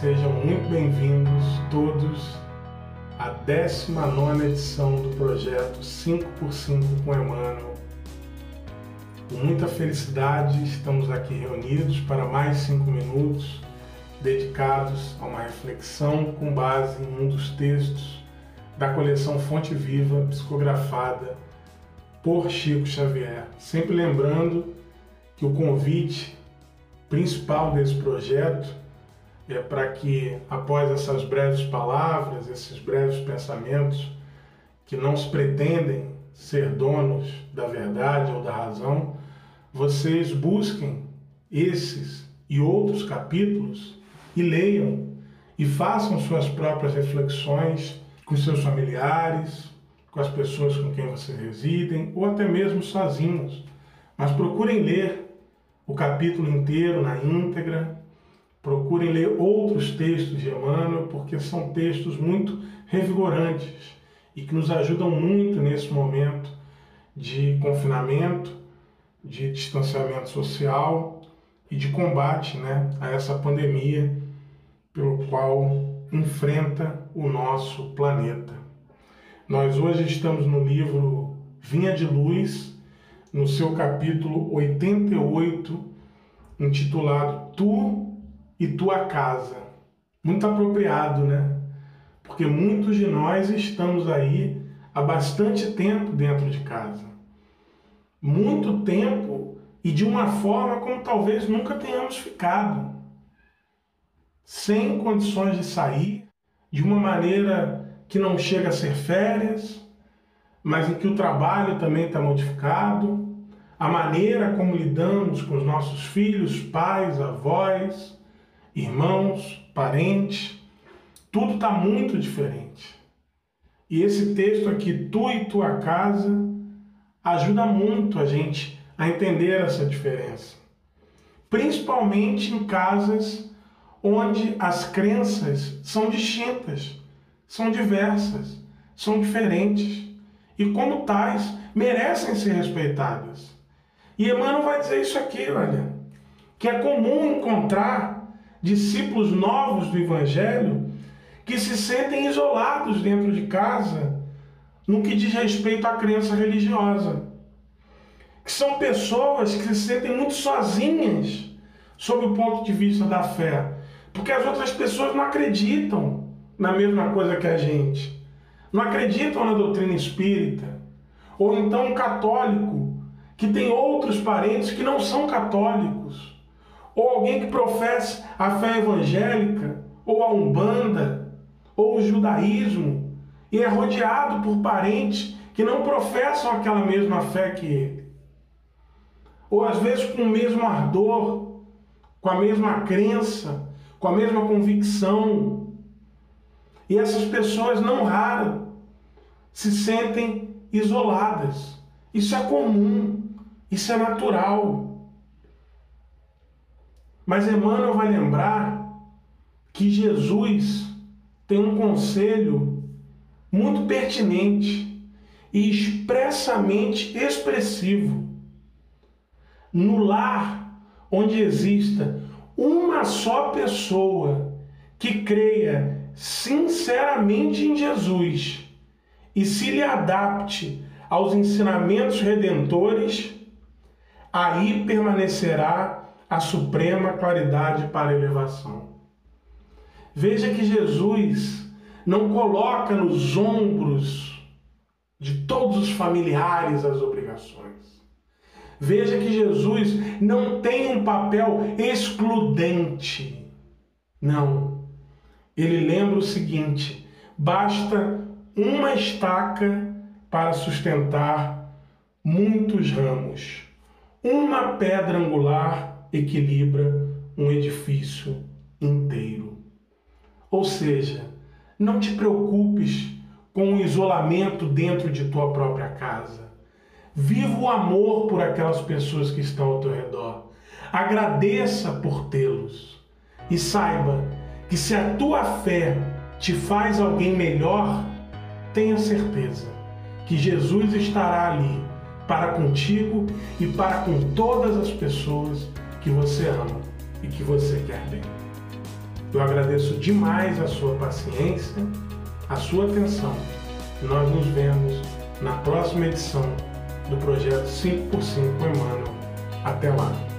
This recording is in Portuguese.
Sejam muito bem-vindos todos à 19 edição do projeto 5x5 com Emmanuel. Com muita felicidade, estamos aqui reunidos para mais cinco minutos dedicados a uma reflexão com base em um dos textos da coleção Fonte Viva, psicografada por Chico Xavier. Sempre lembrando que o convite principal desse projeto é para que, após essas breves palavras, esses breves pensamentos, que não se pretendem ser donos da verdade ou da razão, vocês busquem esses e outros capítulos e leiam e façam suas próprias reflexões com seus familiares, com as pessoas com quem vocês residem ou até mesmo sozinhos. Mas procurem ler o capítulo inteiro na íntegra, procurem ler outros textos de Emmanuel, porque são textos muito revigorantes e que nos ajudam muito nesse momento de confinamento, de distanciamento social e de combate né, a essa pandemia pelo qual enfrenta o nosso planeta. Nós hoje estamos no livro Vinha de Luz, no seu capítulo 88, intitulado Tu e Tua Casa. Muito apropriado, né? Porque muitos de nós estamos aí há bastante tempo dentro de casa. Muito tempo e de uma forma como talvez nunca tenhamos ficado sem condições de sair, de uma maneira que não chega a ser férias, mas em que o trabalho também está modificado, a maneira como lidamos com os nossos filhos, pais, avós, irmãos, parentes, tudo está muito diferente. E esse texto aqui, Tu e Tua Casa, ajuda muito a gente a entender essa diferença. Principalmente em casas onde as crenças são distintas, são diversas, são diferentes e, como tais, merecem ser respeitadas. E Emmanuel vai dizer isso aqui, olha, que é comum encontrar discípulos novos do Evangelho que se sentem isolados dentro de casa no que diz respeito à crença religiosa. Que são pessoas que se sentem muito sozinhas sob o ponto de vista da fé porque as outras pessoas não acreditam na mesma coisa que a gente. Não acreditam na doutrina espírita. Ou então um católico que tem outros parentes que não são católicos. Ou alguém que professa a fé evangélica, ou a umbanda, ou o judaísmo, e é rodeado por parentes que não professam aquela mesma fé que ele. Ou às vezes com o mesmo ardor, com a mesma crença, com a mesma convicção. E essas pessoas, não raro, se sentem isoladas. Isso é comum, isso é natural. Mas Emmanuel vai lembrar que Jesus tem um conselho muito pertinente e expressamente expressivo. No lar onde exista uma só pessoa que creia sinceramente em Jesus e se lhe adapte aos ensinamentos redentores, aí permanecerá a suprema claridade para a elevação. Veja que Jesus não coloca nos ombros de todos os familiares as obrigações. Veja que Jesus não tem um papel excludente. Não. Ele lembra o seguinte: basta uma estaca para sustentar muitos ramos. Uma pedra angular equilibra um edifício inteiro. Ou seja, não te preocupes com o isolamento dentro de tua própria casa. Viva o amor por aquelas pessoas que estão ao teu redor. Agradeça por tê-los. E saiba que se a tua fé te faz alguém melhor, tenha certeza que Jesus estará ali para contigo e para com todas as pessoas que você ama e que você quer bem. Eu agradeço demais a sua paciência, a sua atenção. Nós nos vemos na próxima edição do projeto 5x5 Emmanuel. Até lá!